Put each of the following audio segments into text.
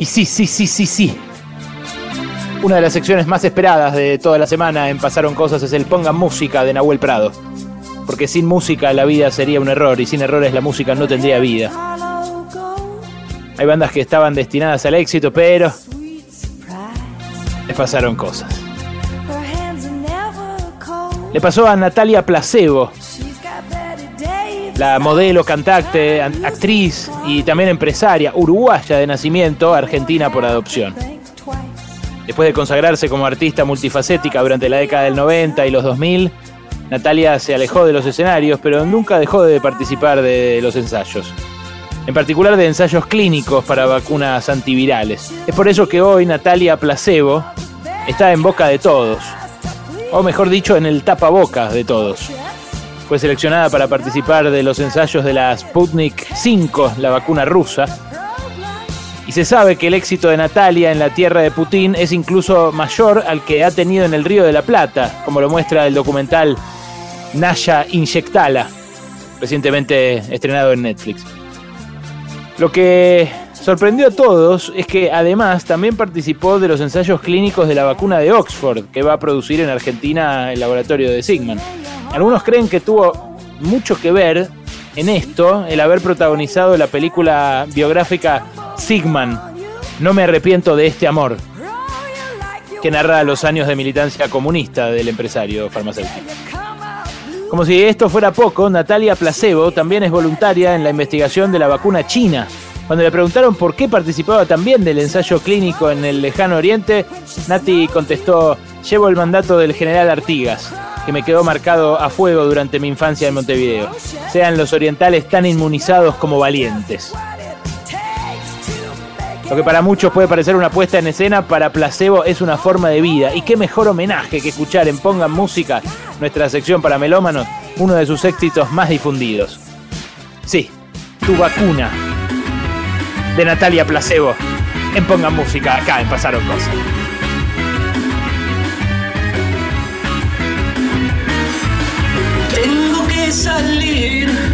Y sí, sí, sí, sí, sí. Una de las secciones más esperadas de toda la semana en Pasaron Cosas es el Pongan Música de Nahuel Prado. Porque sin música la vida sería un error y sin errores la música no tendría vida. Hay bandas que estaban destinadas al éxito, pero les pasaron cosas. Le pasó a Natalia Placebo, la modelo, cantante, actriz y también empresaria, uruguaya de nacimiento, argentina por adopción. Después de consagrarse como artista multifacética durante la década del 90 y los 2000, Natalia se alejó de los escenarios, pero nunca dejó de participar de los ensayos. En particular de ensayos clínicos para vacunas antivirales. Es por eso que hoy Natalia Placebo está en boca de todos. O mejor dicho, en el tapabocas de todos. Fue seleccionada para participar de los ensayos de la Sputnik 5, la vacuna rusa. Y se sabe que el éxito de Natalia en la tierra de Putin es incluso mayor al que ha tenido en el Río de la Plata, como lo muestra el documental Naya Inyectala, recientemente estrenado en Netflix. Lo que sorprendió a todos es que además también participó de los ensayos clínicos de la vacuna de Oxford, que va a producir en Argentina el laboratorio de Sigman. Algunos creen que tuvo mucho que ver en esto el haber protagonizado la película biográfica Sigman, No me arrepiento de este amor, que narra los años de militancia comunista del empresario farmacéutico. Como si esto fuera poco, Natalia Placebo también es voluntaria en la investigación de la vacuna china. Cuando le preguntaron por qué participaba también del ensayo clínico en el lejano oriente, Nati contestó, llevo el mandato del general Artigas que me quedó marcado a fuego durante mi infancia en Montevideo. Sean los orientales tan inmunizados como valientes. Lo que para muchos puede parecer una puesta en escena, para Placebo es una forma de vida. Y qué mejor homenaje que escuchar en Pongan Música, nuestra sección para melómanos, uno de sus éxitos más difundidos. Sí, tu vacuna. De Natalia Placebo. En Pongan Música, acá en Pasaron Cosas. Salir.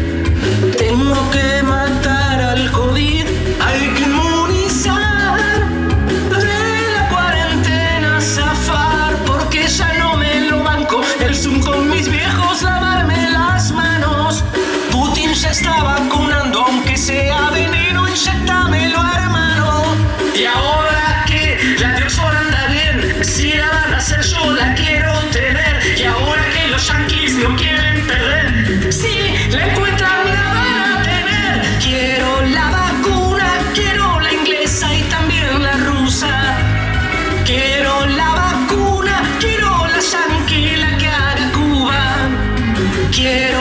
Quiero